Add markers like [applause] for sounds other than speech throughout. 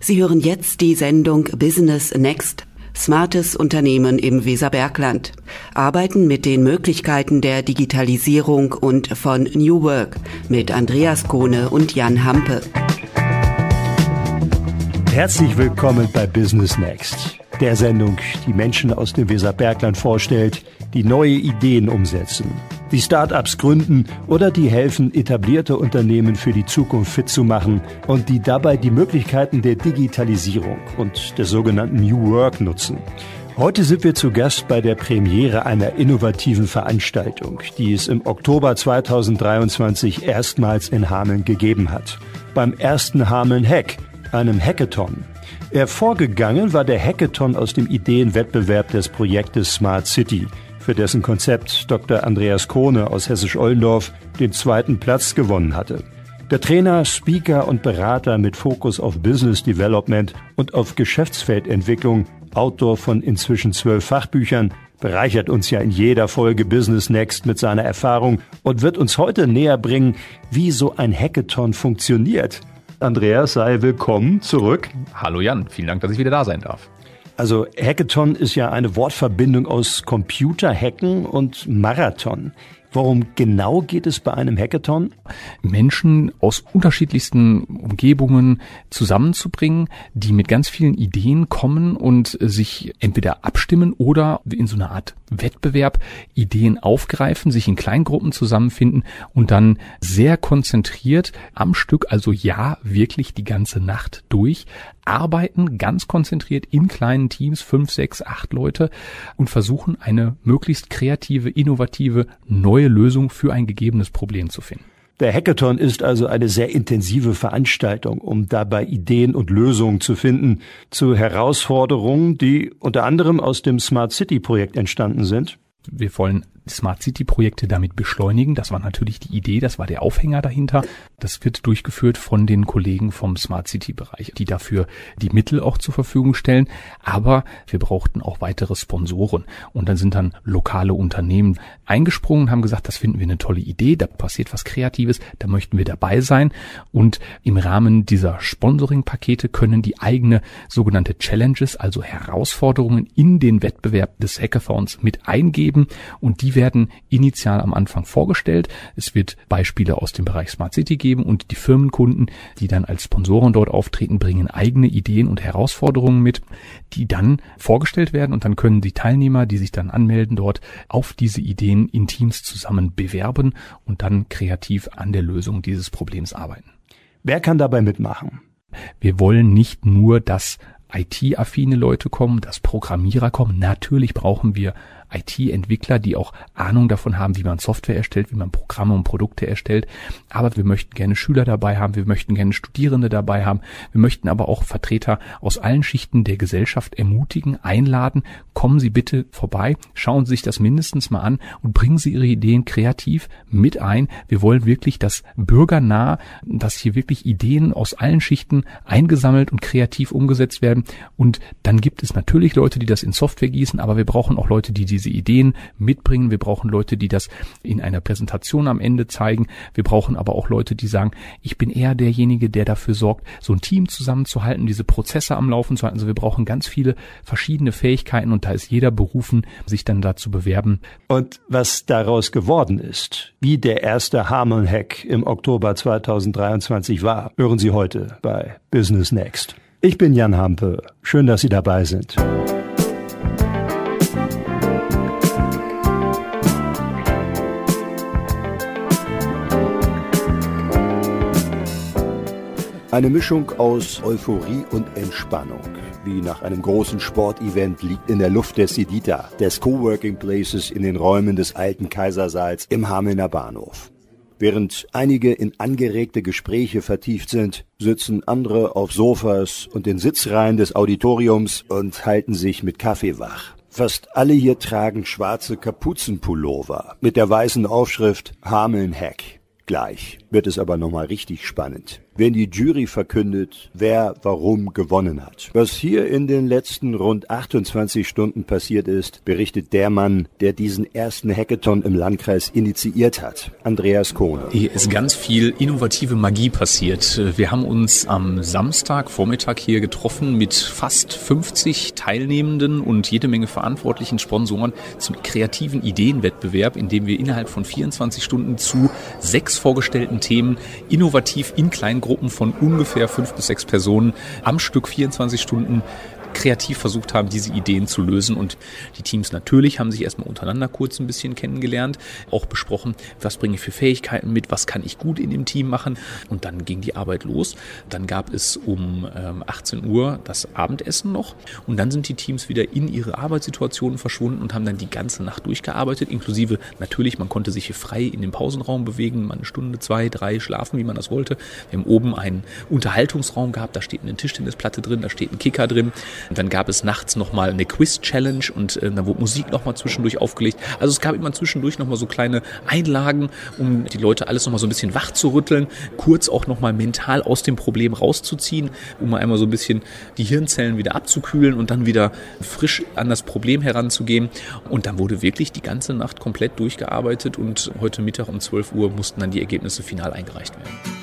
Sie hören jetzt die Sendung Business Next. Smartes Unternehmen im Weserbergland. Arbeiten mit den Möglichkeiten der Digitalisierung und von New Work mit Andreas Kohne und Jan Hampe. Herzlich willkommen bei Business Next, der Sendung, die Menschen aus dem Weserbergland vorstellt, die neue Ideen umsetzen die Start-ups gründen oder die helfen, etablierte Unternehmen für die Zukunft fit zu machen und die dabei die Möglichkeiten der Digitalisierung und des sogenannten New Work nutzen. Heute sind wir zu Gast bei der Premiere einer innovativen Veranstaltung, die es im Oktober 2023 erstmals in Hameln gegeben hat. Beim ersten Hameln Hack, einem Hackathon. Hervorgegangen war der Hackathon aus dem Ideenwettbewerb des Projektes Smart City – für dessen Konzept Dr. Andreas Kohne aus Hessisch-Ollendorf den zweiten Platz gewonnen hatte. Der Trainer, Speaker und Berater mit Fokus auf Business Development und auf Geschäftsfeldentwicklung, Autor von inzwischen zwölf Fachbüchern, bereichert uns ja in jeder Folge Business Next mit seiner Erfahrung und wird uns heute näher bringen, wie so ein Hackathon funktioniert. Andreas, sei willkommen zurück. Hallo Jan, vielen Dank, dass ich wieder da sein darf. Also Hackathon ist ja eine Wortverbindung aus Computerhacken und Marathon. Worum genau geht es bei einem Hackathon? Menschen aus unterschiedlichsten Umgebungen zusammenzubringen, die mit ganz vielen Ideen kommen und sich entweder abstimmen oder in so einer Art Wettbewerb Ideen aufgreifen, sich in Kleingruppen zusammenfinden und dann sehr konzentriert am Stück, also ja, wirklich die ganze Nacht durch, arbeiten ganz konzentriert in kleinen Teams, fünf, sechs, acht Leute und versuchen eine möglichst kreative, innovative, neue Lösung für ein gegebenes Problem zu finden. Der Hackathon ist also eine sehr intensive Veranstaltung, um dabei Ideen und Lösungen zu finden zu Herausforderungen, die unter anderem aus dem Smart City Projekt entstanden sind. Wir wollen Smart City Projekte damit beschleunigen. Das war natürlich die Idee, das war der Aufhänger dahinter. Das wird durchgeführt von den Kollegen vom Smart City Bereich, die dafür die Mittel auch zur Verfügung stellen. Aber wir brauchten auch weitere Sponsoren. Und dann sind dann lokale Unternehmen eingesprungen, haben gesagt, das finden wir eine tolle Idee, da passiert was Kreatives, da möchten wir dabei sein. Und im Rahmen dieser Sponsoring-Pakete können die eigene sogenannte Challenges, also Herausforderungen in den Wettbewerb des Hackathons mit eingeben und die werden initial am Anfang vorgestellt. Es wird Beispiele aus dem Bereich Smart City geben und die Firmenkunden, die dann als Sponsoren dort auftreten, bringen eigene Ideen und Herausforderungen mit, die dann vorgestellt werden und dann können die Teilnehmer, die sich dann anmelden, dort auf diese Ideen in Teams zusammen bewerben und dann kreativ an der Lösung dieses Problems arbeiten. Wer kann dabei mitmachen? Wir wollen nicht nur, dass IT-affine Leute kommen, dass Programmierer kommen. Natürlich brauchen wir IT-Entwickler, die auch Ahnung davon haben, wie man Software erstellt, wie man Programme und Produkte erstellt. Aber wir möchten gerne Schüler dabei haben, wir möchten gerne Studierende dabei haben, wir möchten aber auch Vertreter aus allen Schichten der Gesellschaft ermutigen, einladen, kommen Sie bitte vorbei, schauen Sie sich das mindestens mal an und bringen Sie Ihre Ideen kreativ mit ein. Wir wollen wirklich das bürgernah, dass hier wirklich Ideen aus allen Schichten eingesammelt und kreativ umgesetzt werden. Und dann gibt es natürlich Leute, die das in Software gießen, aber wir brauchen auch Leute, die diese Ideen mitbringen. Wir brauchen Leute, die das in einer Präsentation am Ende zeigen. Wir brauchen aber auch Leute, die sagen, ich bin eher derjenige, der dafür sorgt, so ein Team zusammenzuhalten, diese Prozesse am Laufen zu halten. Also wir brauchen ganz viele verschiedene Fähigkeiten und da ist jeder berufen, sich dann dazu bewerben. Und was daraus geworden ist, wie der erste Harmon-Hack im Oktober 2023 war, hören Sie heute bei Business Next. Ich bin Jan Hampe. Schön, dass Sie dabei sind. Eine Mischung aus Euphorie und Entspannung, wie nach einem großen Sportevent, liegt in der Luft der Sedita, des Coworking Places in den Räumen des alten Kaisersaals im Hamelner Bahnhof. Während einige in angeregte Gespräche vertieft sind, sitzen andere auf Sofas und den Sitzreihen des Auditoriums und halten sich mit Kaffee wach. Fast alle hier tragen schwarze Kapuzenpullover mit der weißen Aufschrift Hameln Hack gleich. Wird es aber nochmal richtig spannend wenn die Jury verkündet, wer warum gewonnen hat. Was hier in den letzten rund 28 Stunden passiert ist, berichtet der Mann, der diesen ersten Hackathon im Landkreis initiiert hat, Andreas Kohn. Hier ist ganz viel innovative Magie passiert. Wir haben uns am Samstag Vormittag hier getroffen mit fast 50 Teilnehmenden und jede Menge verantwortlichen Sponsoren zum kreativen Ideenwettbewerb, in dem wir innerhalb von 24 Stunden zu sechs vorgestellten Themen innovativ in kleinen Gruppen von ungefähr fünf bis sechs Personen am Stück 24 Stunden kreativ versucht haben, diese Ideen zu lösen. Und die Teams natürlich haben sich erstmal untereinander kurz ein bisschen kennengelernt, auch besprochen, was bringe ich für Fähigkeiten mit, was kann ich gut in dem Team machen. Und dann ging die Arbeit los. Dann gab es um 18 ähm, Uhr das Abendessen noch. Und dann sind die Teams wieder in ihre Arbeitssituationen verschwunden und haben dann die ganze Nacht durchgearbeitet, inklusive natürlich, man konnte sich hier frei in den Pausenraum bewegen, mal eine Stunde, zwei, drei schlafen, wie man das wollte. Wir haben oben einen Unterhaltungsraum gehabt, da steht eine Tischtennisplatte drin, da steht ein Kicker drin. Und dann gab es nachts nochmal eine Quiz-Challenge und äh, dann wurde Musik nochmal zwischendurch aufgelegt. Also es gab immer zwischendurch nochmal so kleine Einlagen, um die Leute alles nochmal so ein bisschen wach zu rütteln, kurz auch nochmal mental aus dem Problem rauszuziehen, um mal einmal so ein bisschen die Hirnzellen wieder abzukühlen und dann wieder frisch an das Problem heranzugehen. Und dann wurde wirklich die ganze Nacht komplett durchgearbeitet und heute Mittag um 12 Uhr mussten dann die Ergebnisse final eingereicht werden.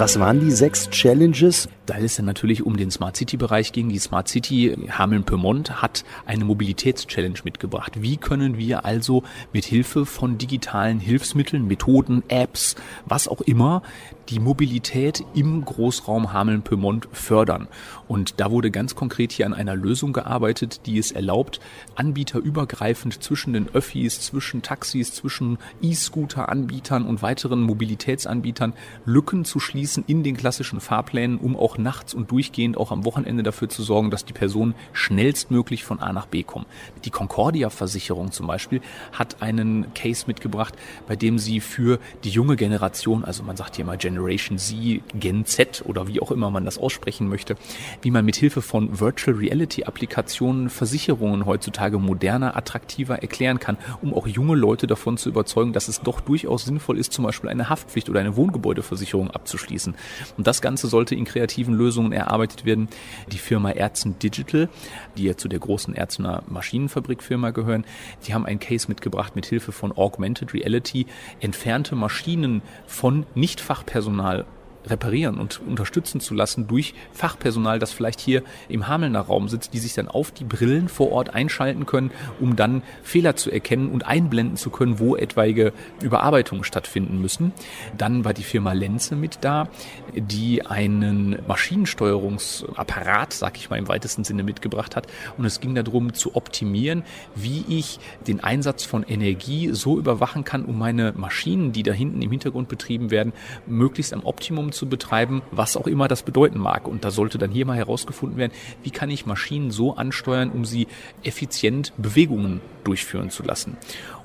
Was waren die sechs Challenges? Da es dann natürlich um den Smart City Bereich ging. Die Smart City Hameln-Pyrmont hat eine Mobilitätschallenge mitgebracht. Wie können wir also mit Hilfe von digitalen Hilfsmitteln, Methoden, Apps, was auch immer, die Mobilität im Großraum Hameln-Pyrmont fördern? Und da wurde ganz konkret hier an einer Lösung gearbeitet, die es erlaubt, anbieterübergreifend zwischen den Öffis, zwischen Taxis, zwischen E-Scooter-Anbietern und weiteren Mobilitätsanbietern Lücken zu schließen in den klassischen Fahrplänen, um auch nachts und durchgehend auch am Wochenende dafür zu sorgen, dass die Personen schnellstmöglich von A nach B kommen. Die Concordia-Versicherung zum Beispiel hat einen Case mitgebracht, bei dem sie für die junge Generation, also man sagt hier mal Generation Z, Gen Z oder wie auch immer man das aussprechen möchte, wie man mit Hilfe von Virtual Reality Applikationen Versicherungen heutzutage moderner, attraktiver erklären kann, um auch junge Leute davon zu überzeugen, dass es doch durchaus sinnvoll ist, zum Beispiel eine Haftpflicht oder eine Wohngebäudeversicherung abzuschließen. Und das Ganze sollte in kreativen Lösungen erarbeitet werden. Die Firma Ärzten Digital, die ja zu der großen Ärztener Maschinenfabrikfirma gehören, die haben einen Case mitgebracht mit Hilfe von Augmented Reality, entfernte Maschinen von Nichtfachpersonal Personal reparieren und unterstützen zu lassen durch Fachpersonal, das vielleicht hier im Hamelner Raum sitzt, die sich dann auf die Brillen vor Ort einschalten können, um dann Fehler zu erkennen und einblenden zu können, wo etwaige Überarbeitungen stattfinden müssen. Dann war die Firma Lenze mit da, die einen Maschinensteuerungsapparat, sag ich mal im weitesten Sinne, mitgebracht hat. Und es ging darum zu optimieren, wie ich den Einsatz von Energie so überwachen kann, um meine Maschinen, die da hinten im Hintergrund betrieben werden, möglichst am Optimum zu betreiben, was auch immer das bedeuten mag. Und da sollte dann hier mal herausgefunden werden, wie kann ich Maschinen so ansteuern, um sie effizient Bewegungen durchführen zu lassen.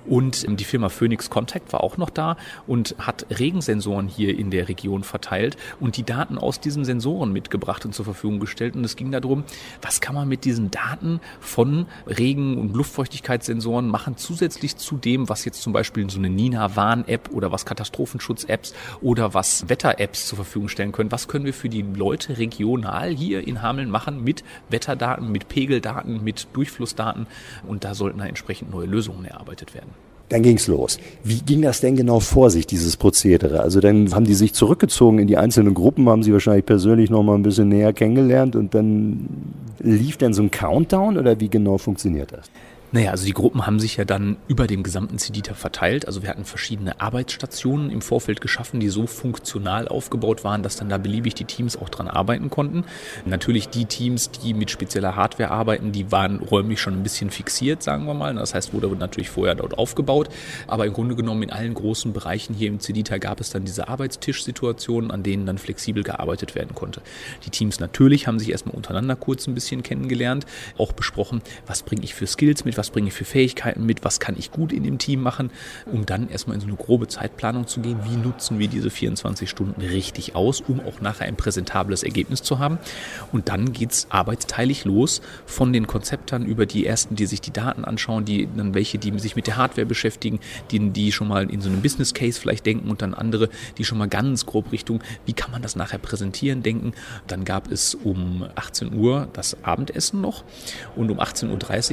Und ähm, die Firma Phoenix Contact war auch noch da und hat Regensensoren hier in der Region verteilt und die Daten aus diesen Sensoren mitgebracht und zur Verfügung gestellt. Und es ging darum, was kann man mit diesen Daten von Regen- und Luftfeuchtigkeitssensoren machen, zusätzlich zu dem, was jetzt zum Beispiel so eine Nina-Warn-App oder was Katastrophenschutz-Apps oder was Wetter-Apps zur Verfügung stellen können. Was können wir für die Leute regional hier in Hameln machen mit Wetterdaten, mit Pegeldaten, mit Durchflussdaten? Und da sollten da entsprechend neue Lösungen erarbeitet werden. Dann ging's los. Wie ging das denn genau vor sich, dieses Prozedere? Also dann haben die sich zurückgezogen in die einzelnen Gruppen, haben sie wahrscheinlich persönlich noch mal ein bisschen näher kennengelernt und dann lief dann so ein Countdown oder wie genau funktioniert das? Naja, also die Gruppen haben sich ja dann über dem gesamten Cedita verteilt. Also wir hatten verschiedene Arbeitsstationen im Vorfeld geschaffen, die so funktional aufgebaut waren, dass dann da beliebig die Teams auch dran arbeiten konnten. Natürlich die Teams, die mit spezieller Hardware arbeiten, die waren räumlich schon ein bisschen fixiert, sagen wir mal. Das heißt, wurde natürlich vorher dort aufgebaut. Aber im Grunde genommen in allen großen Bereichen hier im Cedita gab es dann diese Arbeitstischsituationen, an denen dann flexibel gearbeitet werden konnte. Die Teams natürlich haben sich erstmal untereinander kurz ein bisschen kennengelernt, auch besprochen, was bringe ich für Skills mit, was was bringe ich für Fähigkeiten mit, was kann ich gut in dem Team machen, um dann erstmal in so eine grobe Zeitplanung zu gehen, wie nutzen wir diese 24 Stunden richtig aus, um auch nachher ein präsentables Ergebnis zu haben. Und dann geht es arbeitsteilig los von den Konzeptern über die ersten, die sich die Daten anschauen, die dann welche, die sich mit der Hardware beschäftigen, die, die schon mal in so einem Business Case vielleicht denken und dann andere, die schon mal ganz grob Richtung, wie kann man das nachher präsentieren, denken. Dann gab es um 18 Uhr das Abendessen noch und um 18.30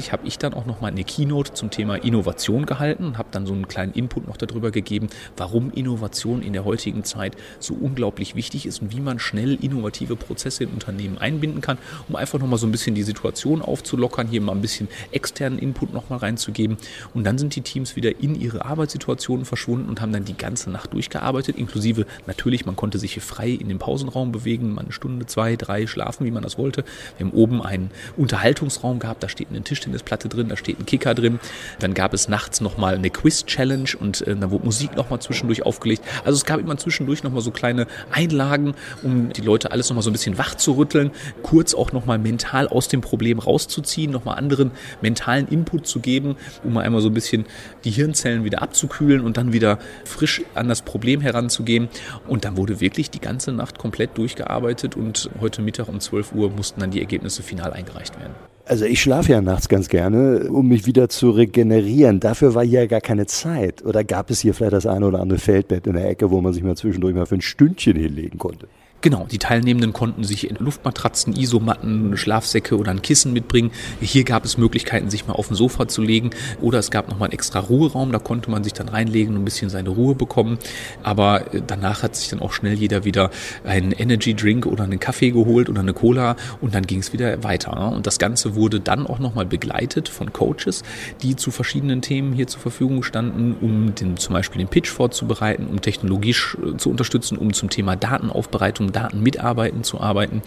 Uhr habe ich dann auch noch mal eine Keynote zum Thema Innovation gehalten und habe dann so einen kleinen Input noch darüber gegeben, warum Innovation in der heutigen Zeit so unglaublich wichtig ist und wie man schnell innovative Prozesse in Unternehmen einbinden kann, um einfach noch mal so ein bisschen die Situation aufzulockern, hier mal ein bisschen externen Input noch mal reinzugeben und dann sind die Teams wieder in ihre Arbeitssituationen verschwunden und haben dann die ganze Nacht durchgearbeitet, inklusive natürlich, man konnte sich hier frei in den Pausenraum bewegen, mal eine Stunde, zwei, drei schlafen, wie man das wollte. Wir haben oben einen Unterhaltungsraum gehabt, da steht eine Tischtennisplatte drin, da steht ein Kicker drin. Dann gab es nachts nochmal eine Quiz-Challenge und äh, da wurde Musik nochmal zwischendurch aufgelegt. Also es gab immer zwischendurch nochmal so kleine Einlagen, um die Leute alles nochmal so ein bisschen wach zu rütteln, kurz auch nochmal mental aus dem Problem rauszuziehen, nochmal anderen mentalen Input zu geben, um mal einmal so ein bisschen die Hirnzellen wieder abzukühlen und dann wieder frisch an das Problem heranzugehen. Und dann wurde wirklich die ganze Nacht komplett durchgearbeitet und heute Mittag um 12 Uhr mussten dann die Ergebnisse final eingereicht werden. Also ich schlafe ja nachts ganz gerne, um mich wieder zu regenerieren. Dafür war hier gar keine Zeit. Oder gab es hier vielleicht das eine oder andere Feldbett in der Ecke, wo man sich mal zwischendurch mal für ein Stündchen hinlegen konnte? Genau, die Teilnehmenden konnten sich Luftmatratzen, Isomatten, Schlafsäcke oder ein Kissen mitbringen. Hier gab es Möglichkeiten, sich mal auf ein Sofa zu legen oder es gab nochmal einen extra Ruheraum, da konnte man sich dann reinlegen und ein bisschen seine Ruhe bekommen. Aber äh, danach hat sich dann auch schnell jeder wieder einen Energy Drink oder einen Kaffee geholt oder eine Cola und dann ging es wieder weiter. Ne? Und das Ganze wurde dann auch nochmal begleitet von Coaches, die zu verschiedenen Themen hier zur Verfügung standen, um den, zum Beispiel den Pitch vorzubereiten, um technologisch äh, zu unterstützen, um zum Thema Datenaufbereitung Daten mitarbeiten zu arbeiten.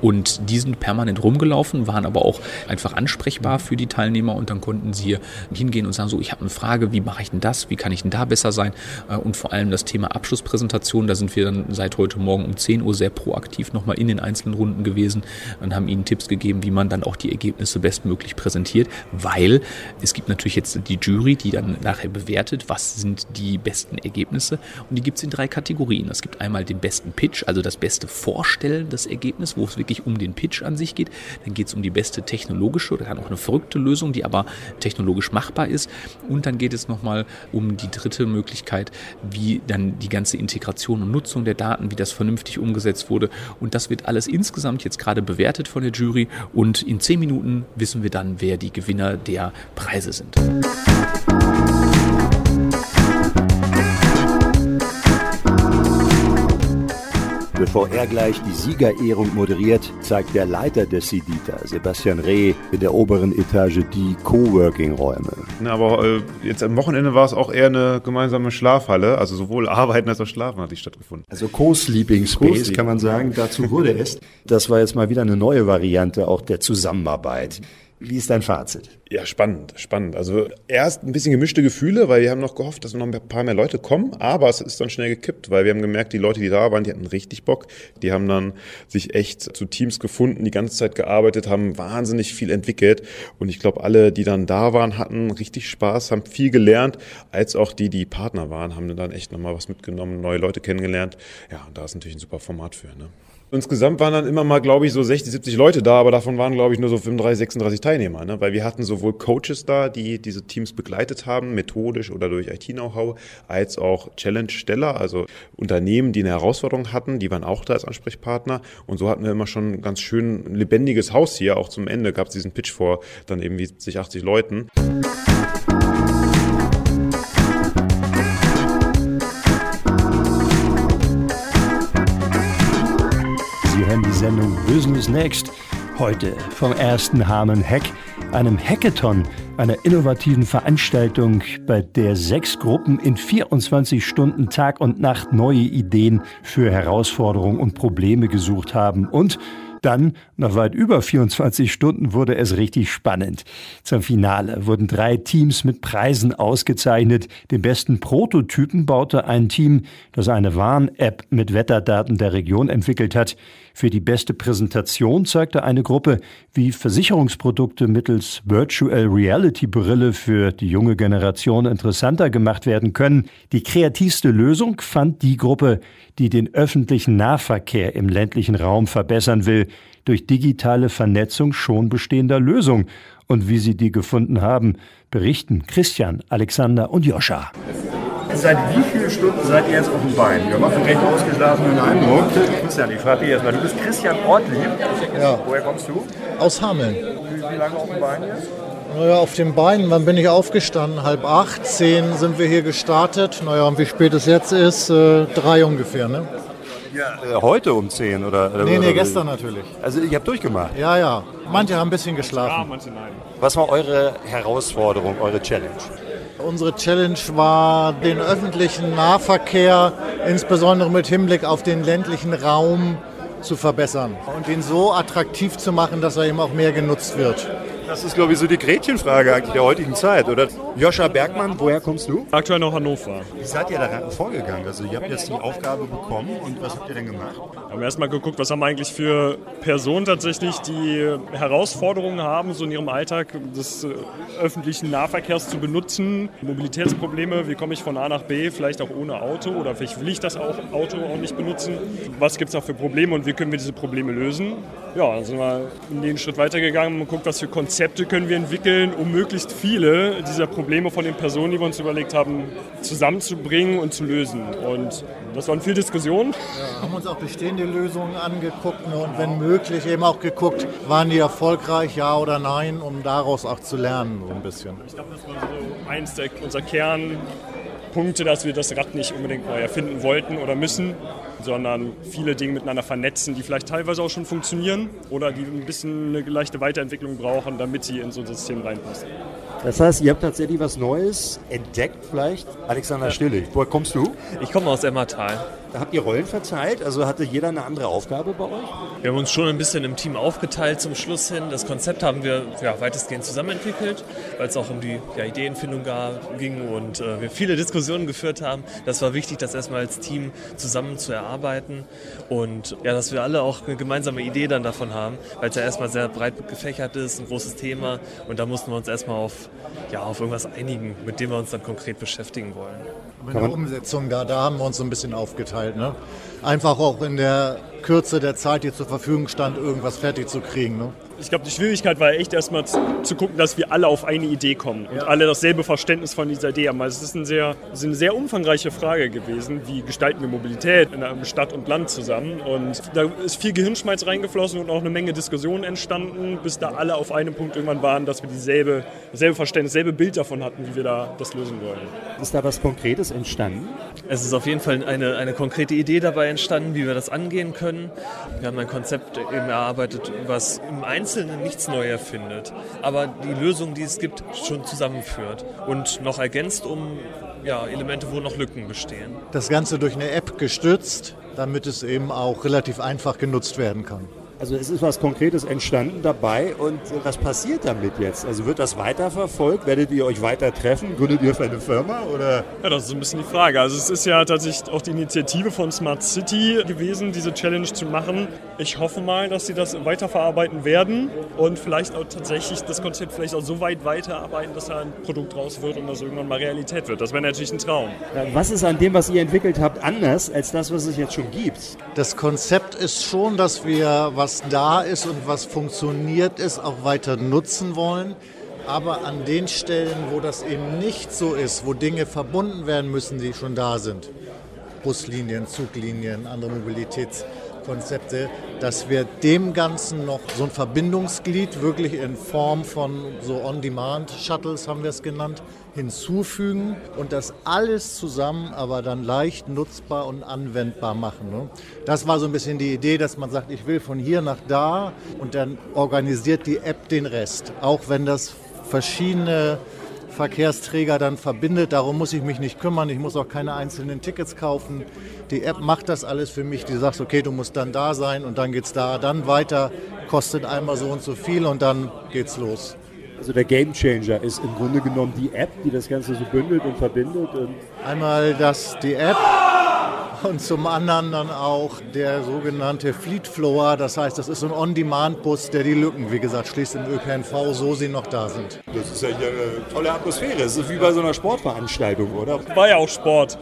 Und die sind permanent rumgelaufen, waren aber auch einfach ansprechbar für die Teilnehmer und dann konnten sie hingehen und sagen, so, ich habe eine Frage, wie mache ich denn das, wie kann ich denn da besser sein? Äh, und vor allem das Thema Abschlusspräsentation, da sind wir dann seit heute Morgen um 10 Uhr sehr proaktiv nochmal in den einzelnen Runden gewesen und haben ihnen Tipps gegeben, wie man dann auch die Ergebnisse bestmöglich präsentiert, weil es gibt natürlich jetzt die Jury, die dann nachher bewertet, was sind die besten Ergebnisse und die gibt es in drei Kategorien. Es gibt einmal den besten Pitch, also das beste beste Vorstellen des Ergebnisses, wo es wirklich um den Pitch an sich geht. Dann geht es um die beste technologische oder auch eine verrückte Lösung, die aber technologisch machbar ist. Und dann geht es nochmal um die dritte Möglichkeit, wie dann die ganze Integration und Nutzung der Daten, wie das vernünftig umgesetzt wurde. Und das wird alles insgesamt jetzt gerade bewertet von der Jury. Und in zehn Minuten wissen wir dann, wer die Gewinner der Preise sind. Bevor er gleich die Siegerehrung moderiert, zeigt der Leiter des CIDITA, Sebastian Reh, in der oberen Etage die Coworking-Räume. Aber äh, jetzt am Wochenende war es auch eher eine gemeinsame Schlafhalle, also sowohl Arbeiten als auch Schlafen hat die stattgefunden. Also Co-Sleeping Space Co kann man sagen, dazu wurde es. Das war jetzt mal wieder eine neue Variante auch der Zusammenarbeit. Wie ist dein Fazit? Ja, spannend, spannend. Also erst ein bisschen gemischte Gefühle, weil wir haben noch gehofft, dass noch ein paar mehr Leute kommen, aber es ist dann schnell gekippt, weil wir haben gemerkt, die Leute, die da waren, die hatten richtig Bock. Die haben dann sich echt zu Teams gefunden, die ganze Zeit gearbeitet, haben wahnsinnig viel entwickelt und ich glaube, alle, die dann da waren, hatten richtig Spaß, haben viel gelernt, als auch die, die Partner waren, haben dann echt nochmal was mitgenommen, neue Leute kennengelernt. Ja, und da ist natürlich ein super Format für. Ne? Insgesamt waren dann immer mal, glaube ich, so 60, 70 Leute da, aber davon waren, glaube ich, nur so 35, 36 Teilnehmer, ne? weil wir hatten sowohl Coaches da, die diese Teams begleitet haben, methodisch oder durch IT-Know-how, als auch Challenge-Steller, also Unternehmen, die eine Herausforderung hatten, die waren auch da als Ansprechpartner und so hatten wir immer schon ein ganz schön lebendiges Haus hier, auch zum Ende gab es diesen Pitch vor dann eben wie 70, 80 Leuten. Sendung Business Next. Heute vom ersten Hamen Hack, einem Hackathon, einer innovativen Veranstaltung, bei der sechs Gruppen in 24 Stunden Tag und Nacht neue Ideen für Herausforderungen und Probleme gesucht haben und Dann, nach weit über 24 Stunden, wurde es richtig spannend. Zum Finale wurden drei Teams mit Preisen ausgezeichnet. Den besten Prototypen baute ein Team, das eine Warn-App mit Wetterdaten der Region entwickelt hat. Für die beste Präsentation zeigte eine Gruppe, wie Versicherungsprodukte mittels Virtual Reality Brille für die junge Generation interessanter gemacht werden können. Die kreativste Lösung fand die Gruppe, die den öffentlichen Nahverkehr im ländlichen Raum verbessern will, durch digitale Vernetzung schon bestehender Lösungen. Und wie sie die gefunden haben, berichten Christian, Alexander und Joscha. Seit wie vielen Stunden seid ihr jetzt auf dem Bein? Wir machen recht ausgeschlafenen Eindruck. Christian, ich frage dich erstmal. Du bist Christian Ortlieb. Ja. Woher kommst du? Aus Hameln. Wie, wie lange auf dem Bein jetzt? Naja, auf den Beinen, wann bin ich aufgestanden? Halb acht, zehn sind wir hier gestartet. Naja, und wie spät es jetzt ist, äh, drei ungefähr, ne? Ja, äh, heute um 10 oder? Nee, nee, oder- gestern natürlich. Also ihr habt durchgemacht. Ja, ja. Manche haben ein bisschen geschlafen. Was war eure Herausforderung, eure Challenge? Unsere Challenge war, den öffentlichen Nahverkehr, insbesondere mit Hinblick auf den ländlichen Raum, zu verbessern und ihn so attraktiv zu machen, dass er eben auch mehr genutzt wird. Das ist, glaube ich, so die Gretchenfrage eigentlich der heutigen Zeit, oder? Joscha Bergmann, woher kommst du? Aktuell noch Hannover. Wie seid ihr da vorgegangen? Also ihr habt jetzt die Aufgabe bekommen und was habt ihr denn gemacht? Wir haben erstmal geguckt, was haben wir eigentlich für Personen tatsächlich, die Herausforderungen haben, so in ihrem Alltag des äh, öffentlichen Nahverkehrs zu benutzen. Mobilitätsprobleme, wie komme ich von A nach B, vielleicht auch ohne Auto oder vielleicht will ich das auch Auto auch nicht benutzen. Was gibt es da für Probleme und wie können wir diese Probleme lösen? Ja, dann sind wir den Schritt weitergegangen und geguckt, was für Konzepte können wir entwickeln, um möglichst viele dieser Probleme von den Personen, die wir uns überlegt haben, zusammenzubringen und zu lösen. Und das waren viel Diskussionen. Wir haben uns auch bestehende Lösungen angeguckt ne, und wenn möglich eben auch geguckt, waren die erfolgreich, ja oder nein, um daraus auch zu lernen so ein bisschen. Ich glaube, das war so eins der, unserer Kernpunkte, dass wir das Rad nicht unbedingt neu erfinden wollten oder müssen, sondern viele Dinge miteinander vernetzen, die vielleicht teilweise auch schon funktionieren oder die ein bisschen eine leichte Weiterentwicklung brauchen, damit sie in so ein System reinpassen. Das heißt, ihr habt tatsächlich was Neues entdeckt vielleicht? Alexander Stille, woher kommst du? Ich komme aus Emmertal. Habt ihr Rollen verteilt? Also hatte jeder eine andere Aufgabe bei euch? Wir haben uns schon ein bisschen im Team aufgeteilt zum Schluss hin. Das Konzept haben wir ja, weitestgehend zusammen entwickelt, weil es auch um die ja, Ideenfindung gab, ging und äh, wir viele Diskussionen geführt haben. Das war wichtig, das erstmal als Team zusammen zu erarbeiten und ja, dass wir alle auch eine gemeinsame Idee dann davon haben, weil es ja erstmal sehr breit gefächert ist, ein großes Thema und da mussten wir uns erstmal auf, ja, auf irgendwas einigen, mit dem wir uns dann konkret beschäftigen wollen. Mit der Umsetzung da, da haben wir uns so ein bisschen aufgeteilt. Ne? Einfach auch in der Kürze der Zeit, die zur Verfügung stand, irgendwas fertig zu kriegen. Ne? Ich glaube, die Schwierigkeit war echt erstmal zu, zu gucken, dass wir alle auf eine Idee kommen und alle dasselbe Verständnis von dieser Idee haben. Also es ist, ein sehr, es ist eine sehr umfangreiche Frage gewesen, wie gestalten wir Mobilität in einem Stadt und Land zusammen. Und da ist viel Gehirnschmalz reingeflossen und auch eine Menge Diskussionen entstanden, bis da alle auf einem Punkt irgendwann waren, dass wir dieselbe, dasselbe Verständnis, dasselbe Bild davon hatten, wie wir da das lösen wollen. Ist da was Konkretes entstanden? Es ist auf jeden Fall eine, eine konkrete Idee dabei entstanden, wie wir das angehen können. Wir haben ein Konzept erarbeitet, was im Einzelnen nichts neu erfindet, aber die Lösung, die es gibt, schon zusammenführt und noch ergänzt um ja, Elemente, wo noch Lücken bestehen. Das Ganze durch eine App gestützt, damit es eben auch relativ einfach genutzt werden kann. Also es ist was Konkretes entstanden dabei und äh, was passiert damit jetzt? Also wird das weiterverfolgt? Werdet ihr euch weiter treffen? Gründet ihr für eine Firma oder? Ja, das ist so ein bisschen die Frage. Also es ist ja tatsächlich auch die Initiative von Smart City gewesen, diese Challenge zu machen. Ich hoffe mal, dass sie das weiterverarbeiten werden und vielleicht auch tatsächlich das Konzept vielleicht auch so weit weiterarbeiten, dass da ein Produkt raus wird und das irgendwann mal Realität wird. Das wäre natürlich ein Traum. Was ist an dem, was ihr entwickelt habt, anders als das, was es jetzt schon gibt? Das Konzept ist schon, dass wir, was da ist und was funktioniert ist, auch weiter nutzen wollen. Aber an den Stellen, wo das eben nicht so ist, wo Dinge verbunden werden müssen, die schon da sind, Buslinien, Zuglinien, andere Mobilitätskonzepte, dass wir dem Ganzen noch so ein Verbindungsglied wirklich in Form von so On-Demand-Shuttles, haben wir es genannt, hinzufügen und das alles zusammen aber dann leicht nutzbar und anwendbar machen. Ne? Das war so ein bisschen die Idee, dass man sagt, ich will von hier nach da und dann organisiert die App den Rest. Auch wenn das verschiedene Verkehrsträger dann verbindet. Darum muss ich mich nicht kümmern. Ich muss auch keine einzelnen Tickets kaufen. Die App macht das alles für mich. Die sagt, okay, du musst dann da sein und dann geht's da, dann weiter. Kostet einmal so und so viel und dann geht's los. Also der Gamechanger ist im Grunde genommen die App, die das Ganze so bündelt und verbindet. Und Einmal das, die App und zum anderen dann auch der sogenannte Fleet Flower. Das heißt, das ist so ein On-Demand-Bus, der die Lücken, wie gesagt, schließt im ÖPNV, so sie noch da sind. das ist ja hier eine tolle Atmosphäre. Es ist wie bei so einer Sportveranstaltung, oder? War ja auch Sport.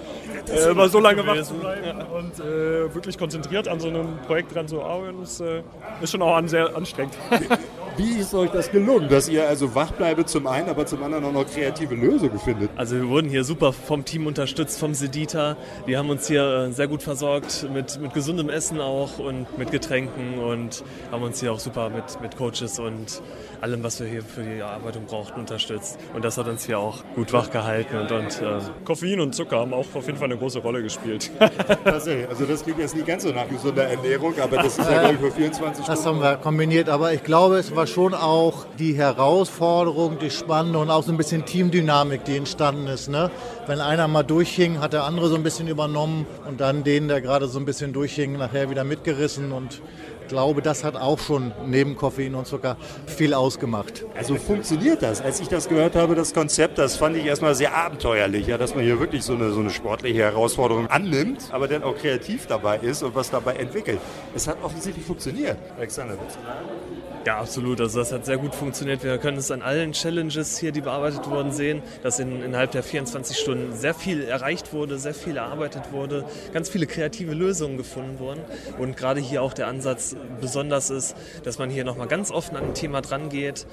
Äh, aber so lange wach zu bleiben und äh, wirklich konzentriert an so einem Projekt dran zu arbeiten, ist, äh, ist schon auch an sehr anstrengend. [laughs] Wie ist euch das gelungen, dass ihr also wach bleibt zum einen, aber zum anderen auch noch kreative Lösungen findet? Also wir wurden hier super vom Team unterstützt, vom Sedita. Die haben uns hier äh, sehr gut versorgt mit, mit gesundem Essen auch und mit Getränken und haben uns hier auch super mit, mit Coaches und allem, was wir hier für die Erarbeitung brauchten, unterstützt. Und das hat uns hier auch gut wach gehalten und, und äh, Koffein und Zucker haben auch auf jeden Fall eine große Rolle gespielt. [laughs] Tatsächlich. Also das klingt jetzt nicht ganz so nach gesunder Ernährung, aber das ist ja, glaube ich, für 24 Stunden. Das haben wir kombiniert, aber ich glaube, es war schon auch die Herausforderung, die Spannende und auch so ein bisschen Teamdynamik, die entstanden ist. Ne? Wenn einer mal durchhing, hat der andere so ein bisschen übernommen und dann den, der gerade so ein bisschen durchhing, nachher wieder mitgerissen und ich glaube, das hat auch schon neben Koffein und Zucker viel ausgemacht. Also funktioniert das? Als ich das gehört habe, das Konzept, das fand ich erstmal sehr abenteuerlich, ja, dass man hier wirklich so eine, so eine sportliche Herausforderung annimmt, aber dann auch kreativ dabei ist und was dabei entwickelt. Es hat offensichtlich funktioniert. Alexander, willst du? Ja, absolut. Also das hat sehr gut funktioniert. Wir können es an allen Challenges hier, die bearbeitet wurden, sehen, dass in, innerhalb der 24 Stunden sehr viel erreicht wurde, sehr viel erarbeitet wurde, ganz viele kreative Lösungen gefunden wurden. Und gerade hier auch der Ansatz besonders ist, dass man hier nochmal ganz offen an ein Thema dran geht,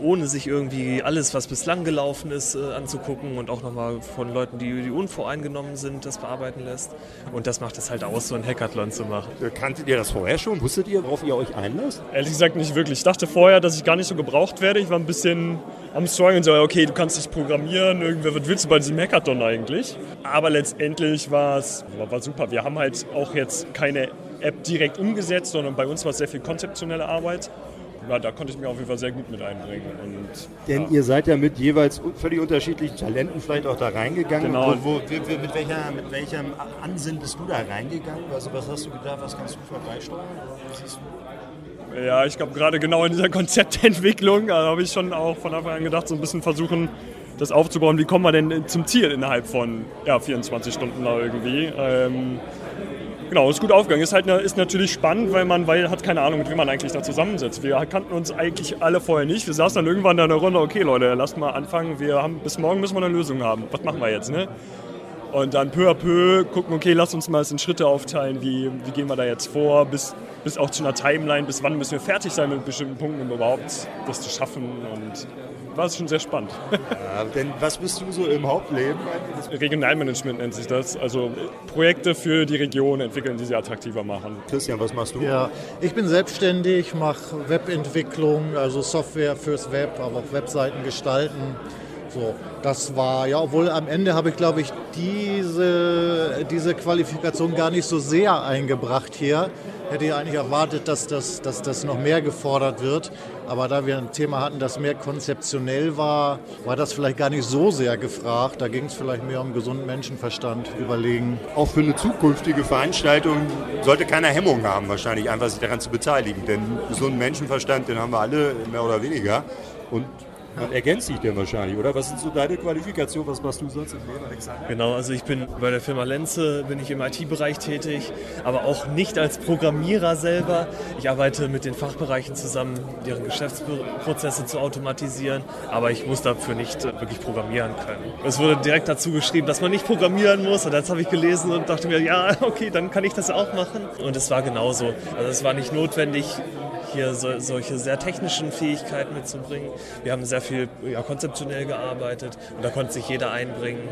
ohne sich irgendwie alles, was bislang gelaufen ist, äh, anzugucken und auch nochmal von Leuten, die, die unvoreingenommen sind, das bearbeiten lässt. Und das macht es halt aus, so ein Hackathon zu machen. Kanntet ihr das vorher schon? Wusstet ihr, worauf ihr euch einlasst? Ehrlich gesagt nicht wirklich. Ich dachte vorher, dass ich gar nicht so gebraucht werde. Ich war ein bisschen am Struggeln, so, okay, du kannst nicht programmieren, irgendwer, was willst du bei diesem Hackathon eigentlich? Aber letztendlich war es war, war super. Wir haben halt auch jetzt keine App direkt umgesetzt, sondern bei uns war es sehr viel konzeptionelle Arbeit. Ja, da konnte ich mich auf jeden Fall sehr gut mit einbringen. Und, Denn ja. ihr seid ja mit jeweils völlig unterschiedlichen Talenten vielleicht auch da reingegangen. Genau. Wo, wo, mit, welcher, mit welchem Ansinn bist du da reingegangen? Also was hast du gedacht, was kannst du vorbeisteuern? Ja, ich glaube, gerade genau in dieser [laughs] Konzeptentwicklung da habe ich schon auch von Anfang an gedacht, so ein bisschen versuchen, das aufzubauen. Wie kommen wir denn zum Ziel innerhalb von ja, 24 Stunden da irgendwie? Ähm, genau, ist gut aufgegangen. Ist, halt, ist natürlich spannend, weil man weil, hat keine Ahnung, mit wem man eigentlich da zusammensitzt. Wir kannten uns eigentlich alle vorher nicht. Wir saßen dann irgendwann in der Runde, okay Leute, lasst mal anfangen. Wir haben, bis morgen müssen wir eine Lösung haben. Was machen wir jetzt? Ne? Und dann peu à peu gucken, okay, lass uns mal in Schritte aufteilen, wie, wie gehen wir da jetzt vor, bis, bis auch zu einer Timeline, bis wann müssen wir fertig sein mit bestimmten Punkten, um überhaupt das zu schaffen. Und war es schon sehr spannend. [laughs] Ja, denn was bist du so im Hauptleben? Regionalmanagement nennt sich das. Also Projekte für die Region entwickeln, die sie attraktiver machen. Christian, was machst du? Ja, ich bin selbstständig, mache Webentwicklung, also Software fürs Web, aber auch Webseiten gestalten. So, das war, ja, obwohl am Ende habe ich, glaube ich, diese, diese Qualifikation gar nicht so sehr eingebracht hier. Hätte ich eigentlich erwartet, dass das, dass das noch mehr gefordert wird. Aber da wir ein Thema hatten, das mehr konzeptionell war, war das vielleicht gar nicht so sehr gefragt. Da ging es vielleicht mehr um gesunden Menschenverstand überlegen. Auch für eine zukünftige Veranstaltung sollte keiner Hemmung haben, wahrscheinlich einfach sich daran zu beteiligen. Denn gesunden Menschenverstand, den haben wir alle mehr oder weniger. Und man ergänzt sich denn wahrscheinlich, oder? Was sind so deine Qualifikationen? Was machst du sonst im Leben, Alexander? Genau, also ich bin bei der Firma Lenze, bin ich im IT-Bereich tätig, aber auch nicht als Programmierer selber. Ich arbeite mit den Fachbereichen zusammen, deren Geschäftsprozesse zu automatisieren, aber ich muss dafür nicht wirklich programmieren können. Es wurde direkt dazu geschrieben, dass man nicht programmieren muss und das habe ich gelesen und dachte mir, ja, [laughs] okay, dann kann ich das auch machen. Und es war genauso. Also es war nicht notwendig, hier so, solche sehr technischen Fähigkeiten mitzubringen. Wir haben sehr viel ja, konzeptionell gearbeitet und da konnte sich jeder einbringen.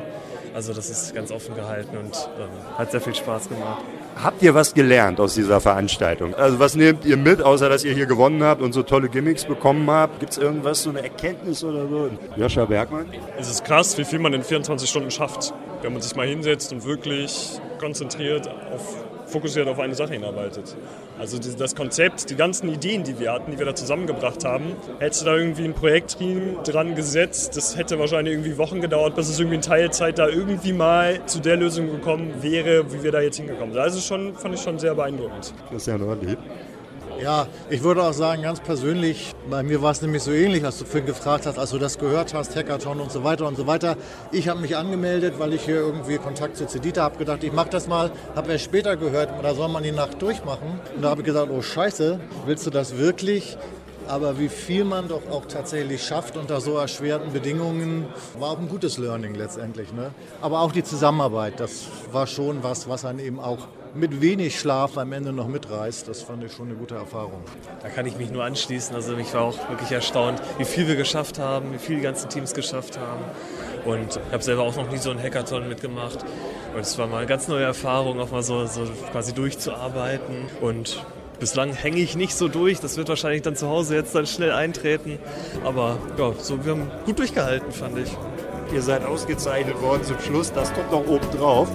Also das ist ganz offen gehalten und ähm, hat sehr viel Spaß gemacht. Habt ihr was gelernt aus dieser Veranstaltung? Also was nehmt ihr mit, außer dass ihr hier gewonnen habt und so tolle Gimmicks bekommen habt? Gibt es irgendwas, so eine Erkenntnis oder so? Joscha Bergmann? Es ist krass, wie viel man in 24 Stunden schafft, wenn man sich mal hinsetzt und wirklich konzentriert auf fokussiert auf eine Sache hinarbeitet. Also das Konzept, die ganzen Ideen, die wir hatten, die wir da zusammengebracht haben, hätte da irgendwie ein Projektteam dran gesetzt, das hätte wahrscheinlich irgendwie Wochen gedauert, bis es irgendwie in Teilzeit da irgendwie mal zu der Lösung gekommen wäre, wie wir da jetzt hingekommen sind. Also schon, fand ich schon sehr beeindruckend. Christian Orli. Ja, ich würde auch sagen, ganz persönlich, bei mir war es nämlich so ähnlich, als du vorhin gefragt hast, als du das gehört hast, Hackathon und so weiter und so weiter. Ich habe mich angemeldet, weil ich hier irgendwie Kontakt zu Cedita habe, gedacht, ich mache das mal, habe erst später gehört, da soll man die Nacht durchmachen. Und da habe ich gesagt, oh scheiße, willst du das wirklich? Aber wie viel man doch auch tatsächlich schafft unter so erschwerten Bedingungen, war auch ein gutes Learning letztendlich. Ne? Aber auch die Zusammenarbeit, das war schon was, was einen eben auch mit wenig Schlaf am Ende noch mitreißt. Das fand ich schon eine gute Erfahrung. Da kann ich mich nur anschließen. Also ich war auch wirklich erstaunt, wie viel wir geschafft haben, wie viel die ganzen Teams geschafft haben. Und ich habe selber auch noch nie so einen Hackathon mitgemacht. Und es war mal eine ganz neue Erfahrung, auch mal so, so quasi durchzuarbeiten. Und bislang hänge ich nicht so durch. Das wird wahrscheinlich dann zu Hause jetzt dann schnell eintreten. Aber ja, so, wir haben gut durchgehalten, fand ich. Ihr seid ausgezeichnet worden zum Schluss. Das kommt noch oben drauf.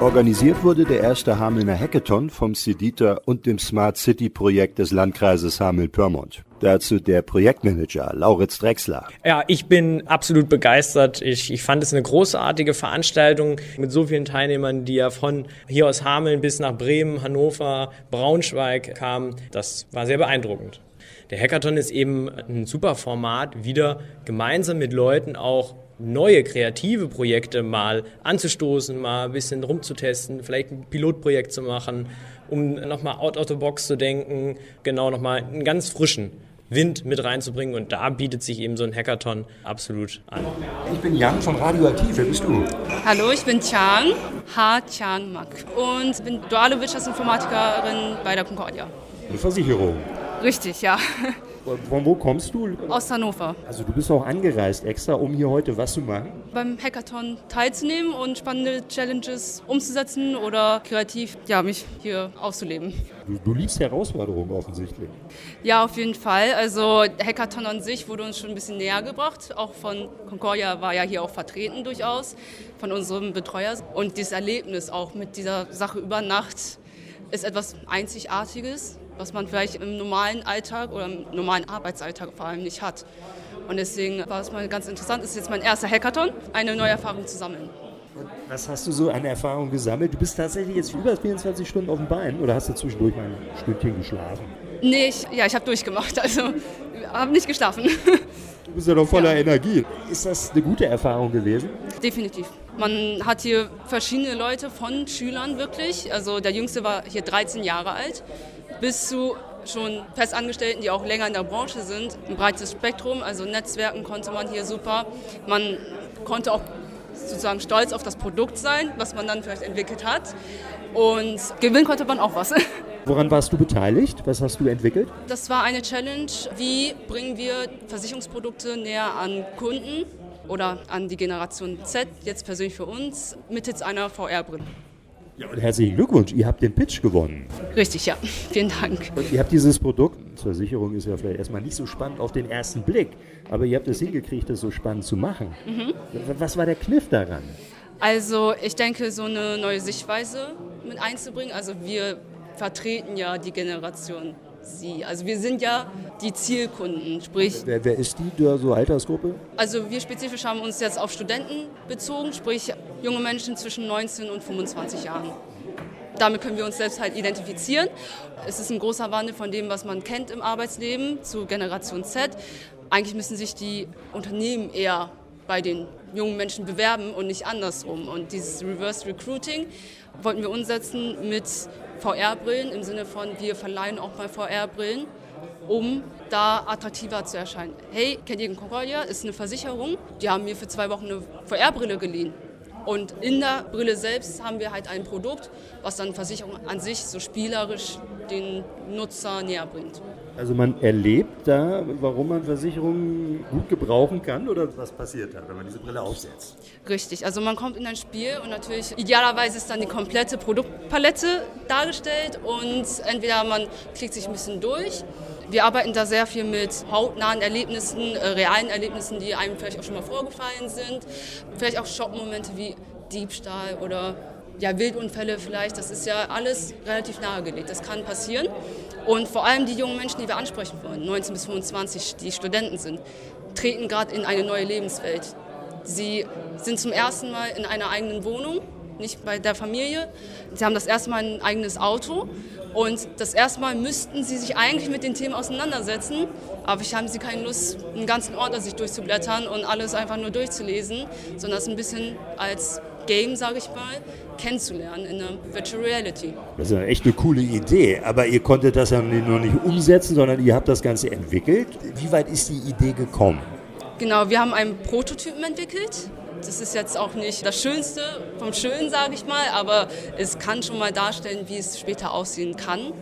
Organisiert wurde der erste Hamelner Hackathon vom CEDITA und dem Smart City Projekt des Landkreises Hameln-Pyrmont. Dazu der Projektmanager Lauritz Drexler. Ja, ich bin absolut begeistert. Ich, ich fand es eine großartige Veranstaltung mit so vielen Teilnehmern, die ja von hier aus Hameln bis nach Bremen, Hannover, Braunschweig kamen. Das war sehr beeindruckend. Der Hackathon ist eben ein super Format, wieder gemeinsam mit Leuten auch neue kreative Projekte mal anzustoßen, mal ein bisschen rumzutesten, vielleicht ein Pilotprojekt zu machen, um nochmal out of the box zu denken, genau nochmal einen ganz frischen Wind mit reinzubringen und da bietet sich eben so ein Hackathon absolut an. Ich bin Jan von Radioaktiv, wer bist du? Hallo, ich bin Chang, Ha Chang Mak und bin duale Wirtschaftsinformatikerin bei der Concordia. Eine Versicherung. Richtig, ja. [laughs] Von wo kommst du? Aus Hannover. Also du bist auch angereist extra, um hier heute was zu machen? Beim Hackathon teilzunehmen und spannende Challenges umzusetzen oder kreativ ja, mich hier auszuleben. Du, du liebst Herausforderungen offensichtlich. Ja, auf jeden Fall. Also Hackathon an sich wurde uns schon ein bisschen näher gebracht. Auch von Concordia war ja hier auch vertreten durchaus, von unserem Betreuer. Und dieses Erlebnis auch mit dieser Sache über Nacht ist etwas Einzigartiges was man vielleicht im normalen Alltag oder im normalen Arbeitsalltag vor allem nicht hat. Und deswegen war es mal ganz interessant, es ist jetzt mein erster Hackathon, eine neue Erfahrung zu sammeln. Was hast du so an Erfahrung gesammelt? Du bist tatsächlich jetzt über 24 Stunden auf dem Bein oder hast du zwischendurch mal ein Stündchen geschlafen? Nee, ich, ja, ich habe durchgemacht, [laughs] also habe nicht geschlafen. Du bist ja noch voller ja. Energie. Ist das eine gute Erfahrung gewesen? Definitiv. Man hat hier verschiedene Leute von Schülern wirklich. Also der Jüngste war hier 13 Jahre alt bis zu schon Festangestellten, die auch länger in der Branche sind. Ein breites Spektrum, also Netzwerken konnte man hier super. Man konnte auch sozusagen stolz auf das Produkt sein, was man dann vielleicht entwickelt hat. Und gewinnen konnte man auch was. [laughs] Woran warst du beteiligt? Was hast du entwickelt? Das war eine Challenge. Wie bringen wir Versicherungsprodukte näher an Kunden oder an die Generation Z, jetzt persönlich für uns, mittels einer VR-Brille? Ja, und herzlichen Glückwunsch, ihr habt den Pitch gewonnen. Richtig, ja. [laughs] Vielen Dank. Und ihr habt dieses Produkt, Versicherung ist ja vielleicht erstmal nicht so spannend auf den ersten Blick, aber ihr habt es hingekriegt, das so spannend zu machen. Mhm. Was war der Kniff daran? Also ich denke, so eine neue Sichtweise mit einzubringen. Also wir vertreten ja die Generation sie. Also wir sind ja die Zielkunden, sprich. Wer, wer ist die, so Altersgruppe? Also wir spezifisch haben uns jetzt auf Studenten bezogen, sprich junge Menschen zwischen 19 und 25 Jahren. Damit können wir uns selbst halt identifizieren. Es ist ein großer Wandel von dem, was man kennt im Arbeitsleben zu Generation Z. Eigentlich müssen sich die Unternehmen eher bei den jungen Menschen bewerben und nicht andersrum. Und dieses Reverse Recruiting wollten wir umsetzen mit VR-Brillen im Sinne von, wir verleihen auch mal VR-Brillen, um da attraktiver zu erscheinen. Hey, ihr Concordia? Ist eine Versicherung. Die haben mir für zwei Wochen eine VR-Brille geliehen. Und in der Brille selbst haben wir halt ein Produkt, was dann Versicherung an sich so spielerisch den Nutzer näher bringt. Also man erlebt da, warum man Versicherungen gut gebrauchen kann oder was passiert da, wenn man diese Brille aufsetzt? Richtig, also man kommt in ein Spiel und natürlich idealerweise ist dann die komplette Produktpalette dargestellt und entweder man klickt sich ein bisschen durch. Wir arbeiten da sehr viel mit hautnahen Erlebnissen, äh, realen Erlebnissen, die einem vielleicht auch schon mal vorgefallen sind. Vielleicht auch Schockmomente wie Diebstahl oder ja, Wildunfälle vielleicht, das ist ja alles relativ nahegelegt. Das kann passieren. Und vor allem die jungen Menschen, die wir ansprechen wollen, 19 bis 25, die Studenten sind, treten gerade in eine neue Lebenswelt. Sie sind zum ersten Mal in einer eigenen Wohnung, nicht bei der Familie. Sie haben das erste Mal ein eigenes Auto. Und das erste Mal müssten sie sich eigentlich mit den Themen auseinandersetzen, aber ich haben sie keine Lust, einen ganzen Ordner sich durchzublättern und alles einfach nur durchzulesen, sondern es ein bisschen als Game, sage ich mal, kennenzulernen in der Virtual Reality. Das ist ja echt eine coole Idee, aber ihr konntet das ja noch nicht umsetzen, sondern ihr habt das Ganze entwickelt. Wie weit ist die Idee gekommen? Genau, wir haben einen Prototypen entwickelt. Das ist jetzt auch nicht das Schönste vom Schönen, sage ich mal, aber es kann schon mal darstellen, wie es später aussehen kann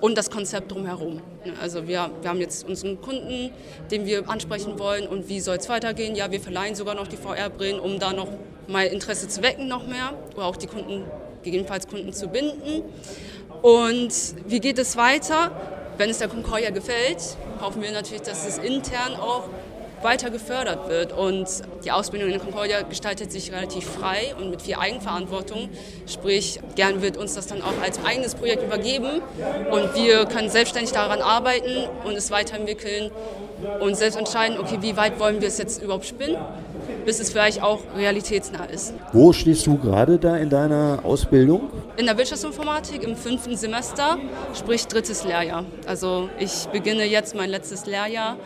und das Konzept drumherum. Also wir, wir haben jetzt unseren Kunden, den wir ansprechen wollen und wie soll es weitergehen. Ja, wir verleihen sogar noch die VR-Brillen, um da noch mal Interesse zu wecken noch mehr oder auch die Kunden, gegebenenfalls Kunden zu binden. Und wie geht es weiter? Wenn es der Concordia gefällt, hoffen wir natürlich, dass es intern auch weiter gefördert wird. Und die Ausbildung in Concordia gestaltet sich relativ frei und mit viel Eigenverantwortung. Sprich, gern wird uns das dann auch als eigenes Projekt übergeben und wir können selbstständig daran arbeiten und es weiterentwickeln und selbst entscheiden, okay, wie weit wollen wir es jetzt überhaupt spinnen bis es vielleicht auch realitätsnah ist. Wo stehst du gerade da in deiner Ausbildung? In der Wirtschaftsinformatik im fünften Semester, sprich drittes Lehrjahr. Also ich beginne jetzt mein letztes Lehrjahr.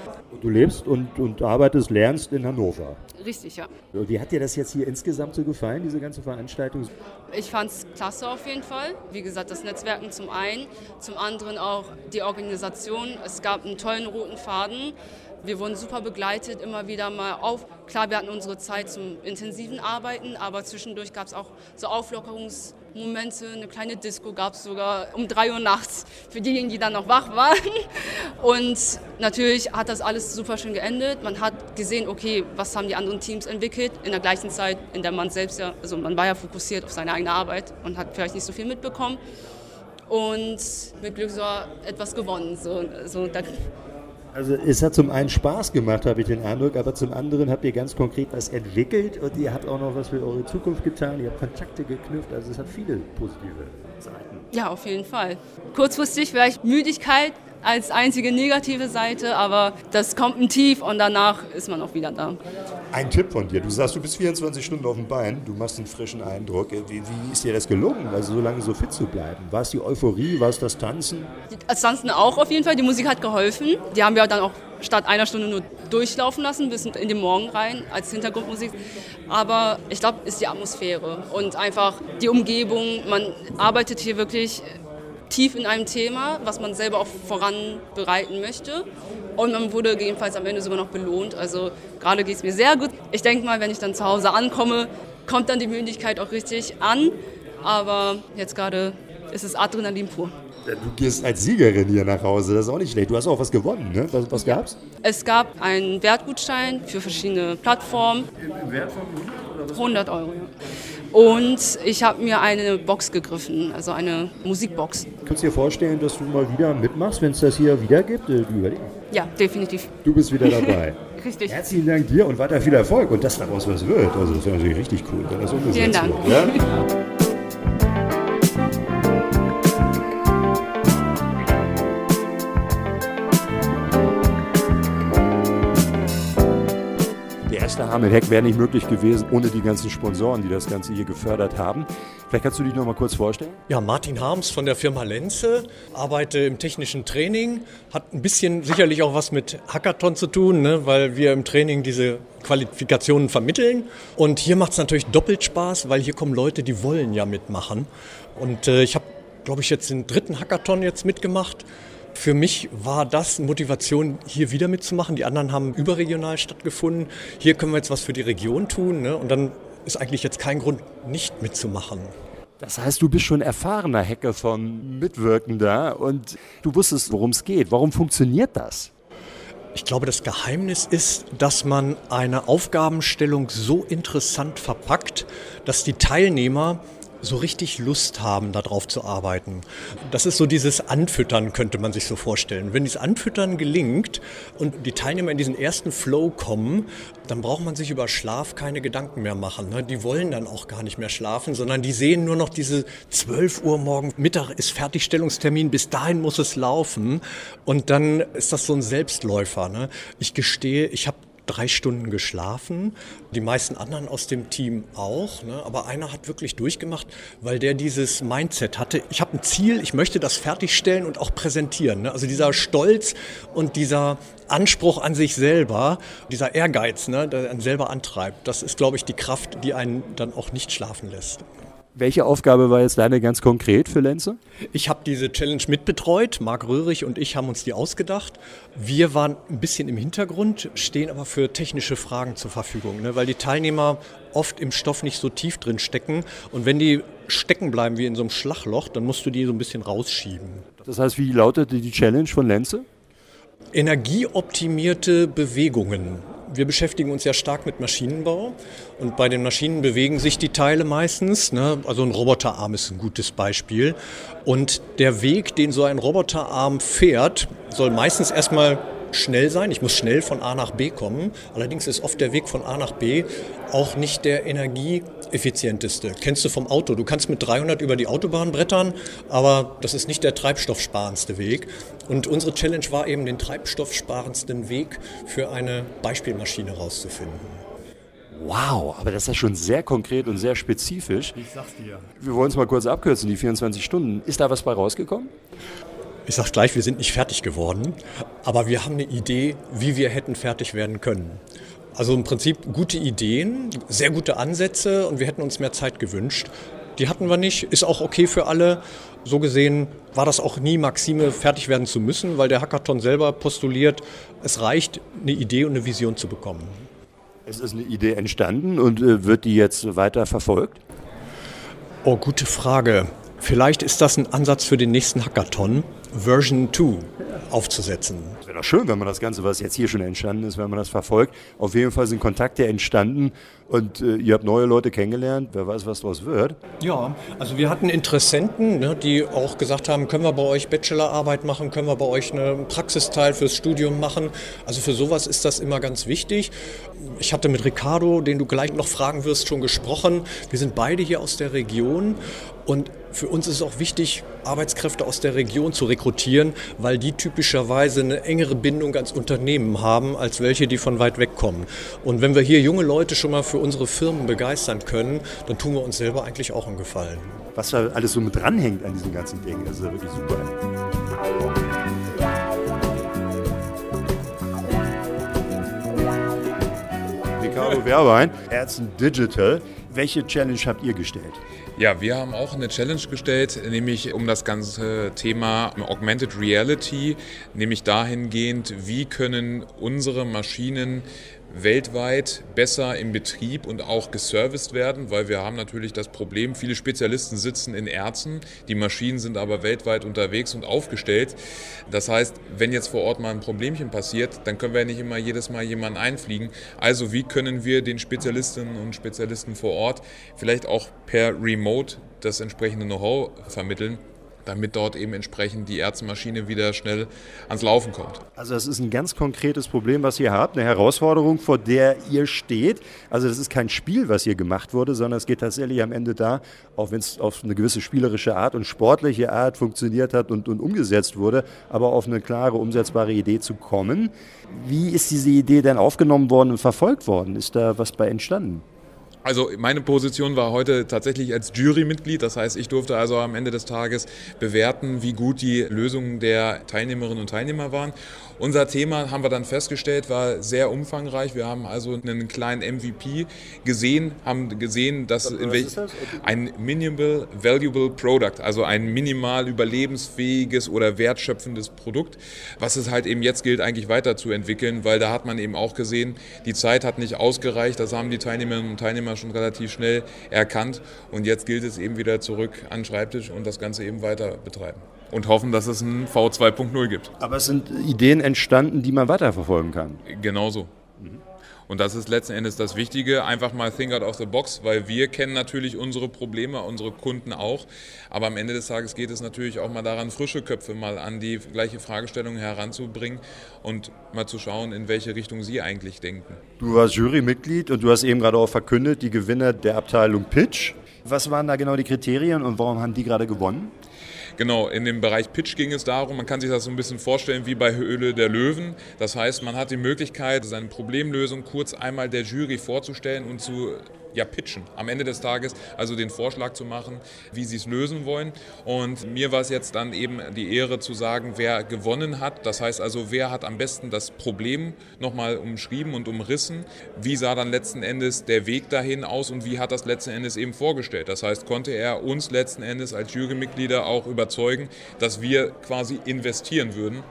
Du lebst und, und arbeitest, lernst in Hannover. Richtig, ja. Wie hat dir das jetzt hier insgesamt so gefallen, diese ganze Veranstaltung? Ich fand es klasse auf jeden Fall. Wie gesagt, das Netzwerken zum einen, zum anderen auch die Organisation. Es gab einen tollen roten Faden. Wir wurden super begleitet, immer wieder mal auf. Klar, wir hatten unsere Zeit zum intensiven Arbeiten, aber zwischendurch gab es auch so Auflockerungsmomente. Eine kleine Disco gab es sogar um drei Uhr nachts für diejenigen, die dann noch wach waren. Und natürlich hat das alles super schön geendet. Man hat gesehen, okay, was haben die anderen Teams entwickelt in der gleichen Zeit, in der man selbst ja, also man war ja fokussiert auf seine eigene Arbeit und hat vielleicht nicht so viel mitbekommen. Und mit Glück so etwas gewonnen. So, so, da also es hat zum einen Spaß gemacht, habe ich den Eindruck, aber zum anderen habt ihr ganz konkret was entwickelt und ihr habt auch noch was für eure Zukunft getan, ihr habt Kontakte geknüpft, also es hat viele positive Seiten. Ja, auf jeden Fall. Kurzfristig vielleicht Müdigkeit, als einzige negative Seite, aber das kommt ein Tief und danach ist man auch wieder da. Ein Tipp von dir. Du sagst, du bist 24 Stunden auf dem Bein, du machst einen frischen Eindruck. Wie, wie ist dir das gelungen, also so lange so fit zu bleiben? War es die Euphorie, war es das Tanzen? Das Tanzen auch auf jeden Fall. Die Musik hat geholfen. Die haben wir dann auch statt einer Stunde nur durchlaufen lassen bis in den Morgen rein als Hintergrundmusik. Aber ich glaube, ist die Atmosphäre und einfach die Umgebung. Man arbeitet hier wirklich tief in einem Thema, was man selber auch voranbereiten möchte. Und man wurde gegebenenfalls am Ende sogar noch belohnt. Also gerade geht es mir sehr gut. Ich denke mal, wenn ich dann zu Hause ankomme, kommt dann die Müdigkeit auch richtig an. Aber jetzt gerade ist es Adrenalin pur. Du gehst als Siegerin hier nach Hause, das ist auch nicht schlecht. Du hast auch was gewonnen, ne? Was, was gab's? Es gab einen Wertgutschein für verschiedene Plattformen. Im Wert von 100 Euro, ja. Und ich habe mir eine Box gegriffen, also eine Musikbox. Kannst du dir vorstellen, dass du mal wieder mitmachst, wenn es das hier wieder gibt? Äh, ja, definitiv. Du bist wieder dabei. [laughs] Richtig. Herzlichen Dank dir und weiter viel Erfolg und dass daraus was wird. Also das wäre natürlich richtig cool, wenn das umgesetzt Vielen Dank. wird. Ja? [laughs] erste Hamelheck wäre nicht möglich gewesen ohne die ganzen Sponsoren, die das Ganze hier gefördert haben. Vielleicht kannst du dich noch mal kurz vorstellen? Ja, Martin Harms von der Firma Lenze, arbeite im technischen Training, hat ein bisschen sicherlich auch was mit Hackathon zu tun, ne, weil wir im Training diese Qualifikationen vermitteln. Und hier macht es natürlich doppelt Spaß, weil hier kommen Leute, die wollen ja mitmachen. Und äh, ich habe, glaube ich, jetzt den dritten Hackathon jetzt mitgemacht für mich war das Motivation, hier wieder mitzumachen. Die anderen haben überregional stattgefunden. Hier können wir jetzt was für die Region tun. Ne? Und dann ist eigentlich jetzt kein Grund, nicht mitzumachen. Das heißt, du bist schon erfahrener Hackathon-Mitwirkender und du wusstest, worum es geht. Warum funktioniert das? Ich glaube, das Geheimnis ist, dass man eine Aufgabenstellung so interessant verpackt, dass die Teilnehmer so richtig Lust haben, darauf zu arbeiten. Das ist so dieses Anfüttern, könnte man sich so vorstellen. Wenn dieses Anfüttern gelingt und die Teilnehmer in diesen ersten Flow kommen, dann braucht man sich über Schlaf keine Gedanken mehr machen. Ne? Die wollen dann auch gar nicht mehr schlafen, sondern die sehen nur noch diese 12 Uhr morgen Mittag ist Fertigstellungstermin, bis dahin muss es laufen. Und dann ist das so ein Selbstläufer. Ne? Ich gestehe, ich habe drei Stunden geschlafen, die meisten anderen aus dem Team auch, ne? aber einer hat wirklich durchgemacht, weil der dieses Mindset hatte, ich habe ein Ziel, ich möchte das fertigstellen und auch präsentieren. Ne? Also dieser Stolz und dieser Anspruch an sich selber, dieser Ehrgeiz, ne? der einen selber antreibt, das ist, glaube ich, die Kraft, die einen dann auch nicht schlafen lässt. Welche Aufgabe war jetzt deine ganz konkret für Lenze? Ich habe diese Challenge mitbetreut. Marc Röhrig und ich haben uns die ausgedacht. Wir waren ein bisschen im Hintergrund, stehen aber für technische Fragen zur Verfügung, ne? weil die Teilnehmer oft im Stoff nicht so tief drin stecken. Und wenn die stecken bleiben wie in so einem Schlagloch, dann musst du die so ein bisschen rausschieben. Das heißt, wie lautete die Challenge von Lenze? Energieoptimierte Bewegungen wir beschäftigen uns ja stark mit Maschinenbau und bei den Maschinen bewegen sich die Teile meistens. Ne? Also ein Roboterarm ist ein gutes Beispiel. Und der Weg, den so ein Roboterarm fährt, soll meistens erstmal schnell sein. Ich muss schnell von A nach B kommen. Allerdings ist oft der Weg von A nach B auch nicht der energieeffizienteste. Kennst du vom Auto? Du kannst mit 300 über die Autobahn brettern, aber das ist nicht der treibstoffsparendste Weg. Und unsere Challenge war eben, den treibstoffsparendsten Weg für eine Beispielmaschine rauszufinden. Wow, aber das ist ja schon sehr konkret und sehr spezifisch. Ich sag's dir. Wir wollen es mal kurz abkürzen, die 24 Stunden. Ist da was bei rausgekommen? Ich sage gleich, wir sind nicht fertig geworden, aber wir haben eine Idee, wie wir hätten fertig werden können. Also im Prinzip gute Ideen, sehr gute Ansätze und wir hätten uns mehr Zeit gewünscht. Die hatten wir nicht, ist auch okay für alle. So gesehen war das auch nie Maxime, fertig werden zu müssen, weil der Hackathon selber postuliert, es reicht, eine Idee und eine Vision zu bekommen. Es ist eine Idee entstanden und äh, wird die jetzt weiter verfolgt? Oh, gute Frage. Vielleicht ist das ein Ansatz für den nächsten Hackathon, Version 2 aufzusetzen. Es wäre doch schön, wenn man das Ganze, was jetzt hier schon entstanden ist, wenn man das verfolgt. Auf jeden Fall sind Kontakte entstanden und äh, ihr habt neue Leute kennengelernt. Wer weiß, was daraus wird. Ja, also wir hatten Interessenten, ne, die auch gesagt haben, können wir bei euch Bachelorarbeit machen, können wir bei euch einen Praxisteil fürs Studium machen. Also für sowas ist das immer ganz wichtig. Ich hatte mit Ricardo, den du gleich noch fragen wirst, schon gesprochen. Wir sind beide hier aus der Region und für uns ist es auch wichtig, Arbeitskräfte aus der Region zu rekrutieren, weil die typischerweise eine engere Bindung ans Unternehmen haben, als welche, die von weit weg kommen. Und wenn wir hier junge Leute schon mal für unsere Firmen begeistern können, dann tun wir uns selber eigentlich auch einen Gefallen. Was da alles so mit dranhängt an diesen ganzen Dingen, das ist ja wirklich super. Ricardo Werbein, Ärzten Digital. Welche Challenge habt ihr gestellt? Ja, wir haben auch eine Challenge gestellt, nämlich um das ganze Thema Augmented Reality, nämlich dahingehend, wie können unsere Maschinen weltweit besser im Betrieb und auch geserviced werden, weil wir haben natürlich das Problem, viele Spezialisten sitzen in Ärzten, die Maschinen sind aber weltweit unterwegs und aufgestellt. Das heißt, wenn jetzt vor Ort mal ein Problemchen passiert, dann können wir ja nicht immer jedes Mal jemanden einfliegen. Also wie können wir den Spezialistinnen und Spezialisten vor Ort vielleicht auch per Remote das entsprechende Know-how vermitteln, damit dort eben entsprechend die Ärztemaschine wieder schnell ans Laufen kommt. Also das ist ein ganz konkretes Problem, was ihr habt, eine Herausforderung, vor der ihr steht. Also das ist kein Spiel, was hier gemacht wurde, sondern es geht tatsächlich am Ende da, auch wenn es auf eine gewisse spielerische Art und sportliche Art funktioniert hat und, und umgesetzt wurde, aber auf eine klare, umsetzbare Idee zu kommen. Wie ist diese Idee denn aufgenommen worden und verfolgt worden? Ist da was bei entstanden? Also meine Position war heute tatsächlich als Jurymitglied. Das heißt, ich durfte also am Ende des Tages bewerten, wie gut die Lösungen der Teilnehmerinnen und Teilnehmer waren. Unser Thema, haben wir dann festgestellt, war sehr umfangreich. Wir haben also einen kleinen MVP gesehen, haben gesehen, dass das? ein Minimal Valuable Product, also ein minimal überlebensfähiges oder wertschöpfendes Produkt, was es halt eben jetzt gilt, eigentlich weiterzuentwickeln, weil da hat man eben auch gesehen, die Zeit hat nicht ausgereicht. Das haben die Teilnehmerinnen und Teilnehmer schon relativ schnell erkannt. Und jetzt gilt es eben wieder zurück an den Schreibtisch und das Ganze eben weiter betreiben. Und hoffen, dass es ein V2.0 gibt. Aber es sind Ideen entstanden, die man weiterverfolgen kann. Genauso. Und das ist letzten Endes das Wichtige, einfach mal think out of the box, weil wir kennen natürlich unsere Probleme, unsere Kunden auch. Aber am Ende des Tages geht es natürlich auch mal daran, frische Köpfe mal an die gleiche Fragestellung heranzubringen und mal zu schauen, in welche Richtung sie eigentlich denken. Du warst Jurymitglied und du hast eben gerade auch verkündet, die Gewinner der Abteilung Pitch. Was waren da genau die Kriterien und warum haben die gerade gewonnen? Genau, in dem Bereich Pitch ging es darum, man kann sich das so ein bisschen vorstellen wie bei Höhle der Löwen. Das heißt, man hat die Möglichkeit, seine Problemlösung kurz einmal der Jury vorzustellen und zu ja, pitchen. Am Ende des Tages also den Vorschlag zu machen, wie sie es lösen wollen. Und mir war es jetzt dann eben die Ehre zu sagen, wer gewonnen hat. Das heißt also, wer hat am besten das Problem nochmal umschrieben und umrissen. Wie sah dann letzten Endes der Weg dahin aus und wie hat das letzten Endes eben vorgestellt. Das heißt, konnte er uns letzten Endes als Jurymitglieder auch überzeugen, dass wir quasi investieren würden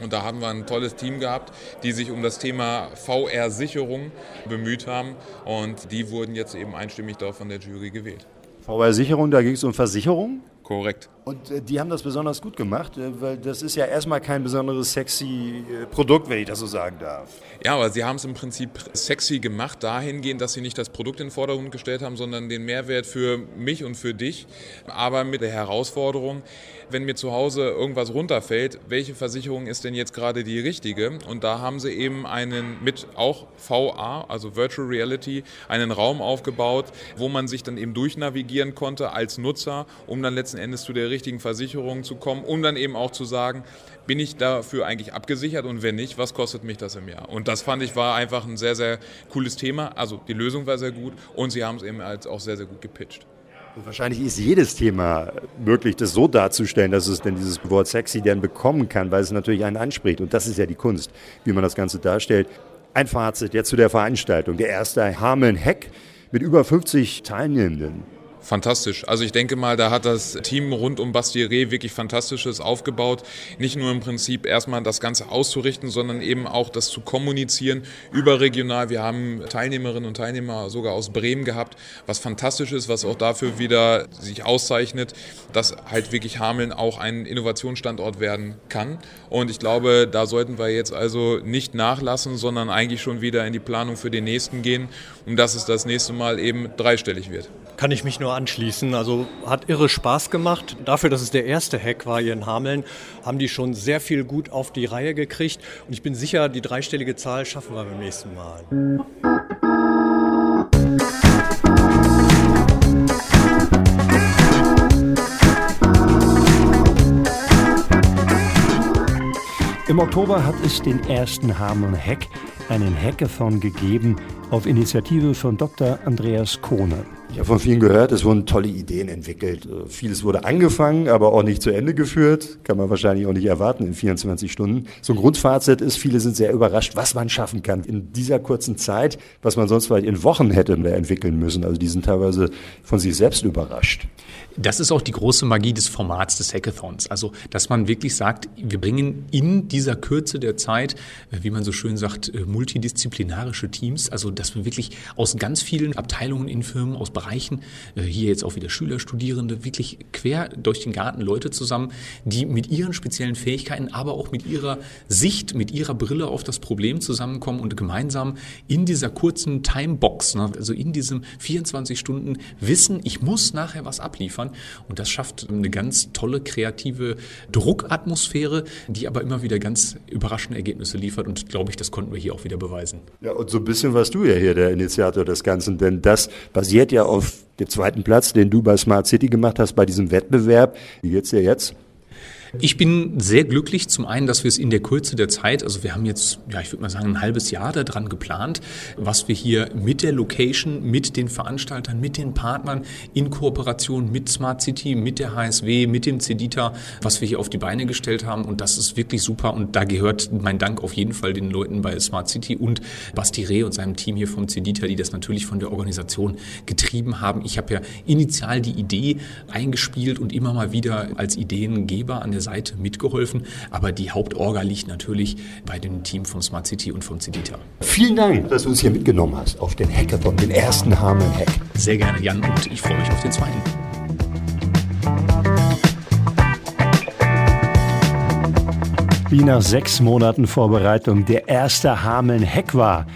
und da haben wir ein tolles Team gehabt, die sich um das Thema VR-Sicherung bemüht haben. Und die wurden jetzt eben einstimmig dort von der Jury gewählt. VR-Sicherung, da ging es um Versicherung? Korrekt. Und äh, die haben das besonders gut gemacht, äh, weil das ist ja erstmal kein besonderes sexy äh, Produkt, wenn ich das so sagen darf. Ja, aber sie haben es im Prinzip sexy gemacht, dahingehend, dass sie nicht das Produkt in den Vordergrund gestellt haben, sondern den Mehrwert für mich und für dich. Aber mit der Herausforderung, wenn mir zu Hause irgendwas runterfällt, welche Versicherung ist denn jetzt gerade die richtige? Und da haben sie eben einen mit auch VA, also Virtual Reality, einen Raum aufgebaut, wo man sich dann eben durchnavigieren konnte als Nutzer, um dann letzten Endes zu der richtigen Versicherung zu kommen, um dann eben auch zu sagen, bin ich dafür eigentlich abgesichert und wenn nicht, was kostet mich das im Jahr? Und das fand ich war einfach ein sehr, sehr cooles Thema. Also die Lösung war sehr gut und sie haben es eben als auch sehr, sehr gut gepitcht. Und wahrscheinlich ist jedes Thema möglich, das so darzustellen, dass es denn dieses Wort sexy dann bekommen kann, weil es natürlich einen anspricht. Und das ist ja die Kunst, wie man das Ganze darstellt. Ein Fazit jetzt zu der Veranstaltung. Der erste Hameln-Heck mit über 50 Teilnehmenden fantastisch. Also ich denke mal, da hat das Team rund um Bastieré wirklich Fantastisches aufgebaut. Nicht nur im Prinzip erstmal das Ganze auszurichten, sondern eben auch das zu kommunizieren überregional. Wir haben Teilnehmerinnen und Teilnehmer sogar aus Bremen gehabt, was fantastisch ist, was auch dafür wieder sich auszeichnet, dass halt wirklich Hameln auch ein Innovationsstandort werden kann. Und ich glaube, da sollten wir jetzt also nicht nachlassen, sondern eigentlich schon wieder in die Planung für den nächsten gehen, um dass es das nächste Mal eben dreistellig wird kann ich mich nur anschließen. Also hat irre Spaß gemacht. Dafür, dass es der erste Hack war hier in Hameln, haben die schon sehr viel gut auf die Reihe gekriegt. Und ich bin sicher, die dreistellige Zahl schaffen wir beim nächsten Mal. Im Oktober hat es den ersten Hameln Hack, einen Hackathon gegeben, auf Initiative von Dr. Andreas Kohne. Ich habe von vielen gehört, es wurden tolle Ideen entwickelt. Vieles wurde angefangen, aber auch nicht zu Ende geführt. Kann man wahrscheinlich auch nicht erwarten in 24 Stunden. So ein Grundfazit ist, viele sind sehr überrascht, was man schaffen kann in dieser kurzen Zeit, was man sonst vielleicht in Wochen hätte entwickeln müssen. Also die sind teilweise von sich selbst überrascht. Das ist auch die große Magie des Formats des Hackathons. Also, dass man wirklich sagt, wir bringen in dieser Kürze der Zeit, wie man so schön sagt, multidisziplinarische Teams, also dass wir wirklich aus ganz vielen Abteilungen in Firmen, aus Bereichen, äh, hier jetzt auch wieder Schüler, Studierende, wirklich quer durch den Garten Leute zusammen, die mit ihren speziellen Fähigkeiten, aber auch mit ihrer Sicht, mit ihrer Brille auf das Problem zusammenkommen und gemeinsam in dieser kurzen Timebox, ne, also in diesem 24 Stunden wissen, ich muss nachher was abliefern. Und das schafft eine ganz tolle, kreative Druckatmosphäre, die aber immer wieder ganz überraschende Ergebnisse liefert. Und glaube ich, das konnten wir hier auch wieder beweisen. Ja, und so ein bisschen warst du ja hier der Initiator des Ganzen, denn das basiert ja auf dem zweiten Platz, den du bei Smart City gemacht hast, bei diesem Wettbewerb. Wie geht's dir jetzt? Ich bin sehr glücklich, zum einen, dass wir es in der Kürze der Zeit, also wir haben jetzt, ja, ich würde mal sagen, ein halbes Jahr daran geplant, was wir hier mit der Location, mit den Veranstaltern, mit den Partnern in Kooperation mit Smart City, mit der HSW, mit dem Cedita, was wir hier auf die Beine gestellt haben. Und das ist wirklich super. Und da gehört mein Dank auf jeden Fall den Leuten bei Smart City und Basti Reh und seinem Team hier vom Cedita, die das natürlich von der Organisation getrieben haben. Ich habe ja initial die Idee eingespielt und immer mal wieder als Ideengeber an der Seite mitgeholfen. Aber die Hauptorga liegt natürlich bei dem Team von Smart City und von Cedita. Vielen Dank, dass du uns hier mitgenommen hast auf den Hackathon, den ersten Hameln-Hack. Sehr gerne, Jan, und ich freue mich auf den zweiten. Wie nach sechs Monaten Vorbereitung der erste Hameln-Hack war,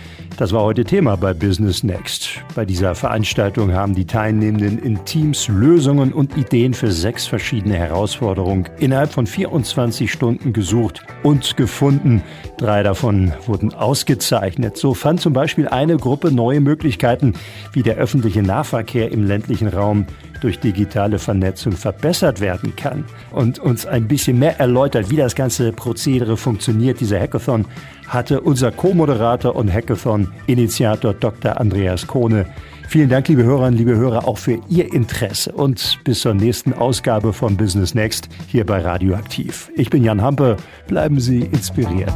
das war heute Thema bei Business Next. Bei dieser Veranstaltung haben die Teilnehmenden in Teams Lösungen und Ideen für sechs verschiedene Herausforderungen innerhalb von 24 Stunden gesucht und gefunden. Drei davon wurden ausgezeichnet. So fand zum Beispiel eine Gruppe neue Möglichkeiten, wie der öffentliche Nahverkehr im ländlichen Raum durch digitale Vernetzung verbessert werden kann und uns ein bisschen mehr erläutert, wie das ganze Prozedere funktioniert, dieser Hackathon, hatte unser Co-Moderator und Hackathon-Initiator Dr. Andreas Kohne. Vielen Dank, liebe Hörerinnen, liebe Hörer, auch für Ihr Interesse und bis zur nächsten Ausgabe von Business Next hier bei Radioaktiv. Ich bin Jan Hampe. Bleiben Sie inspiriert.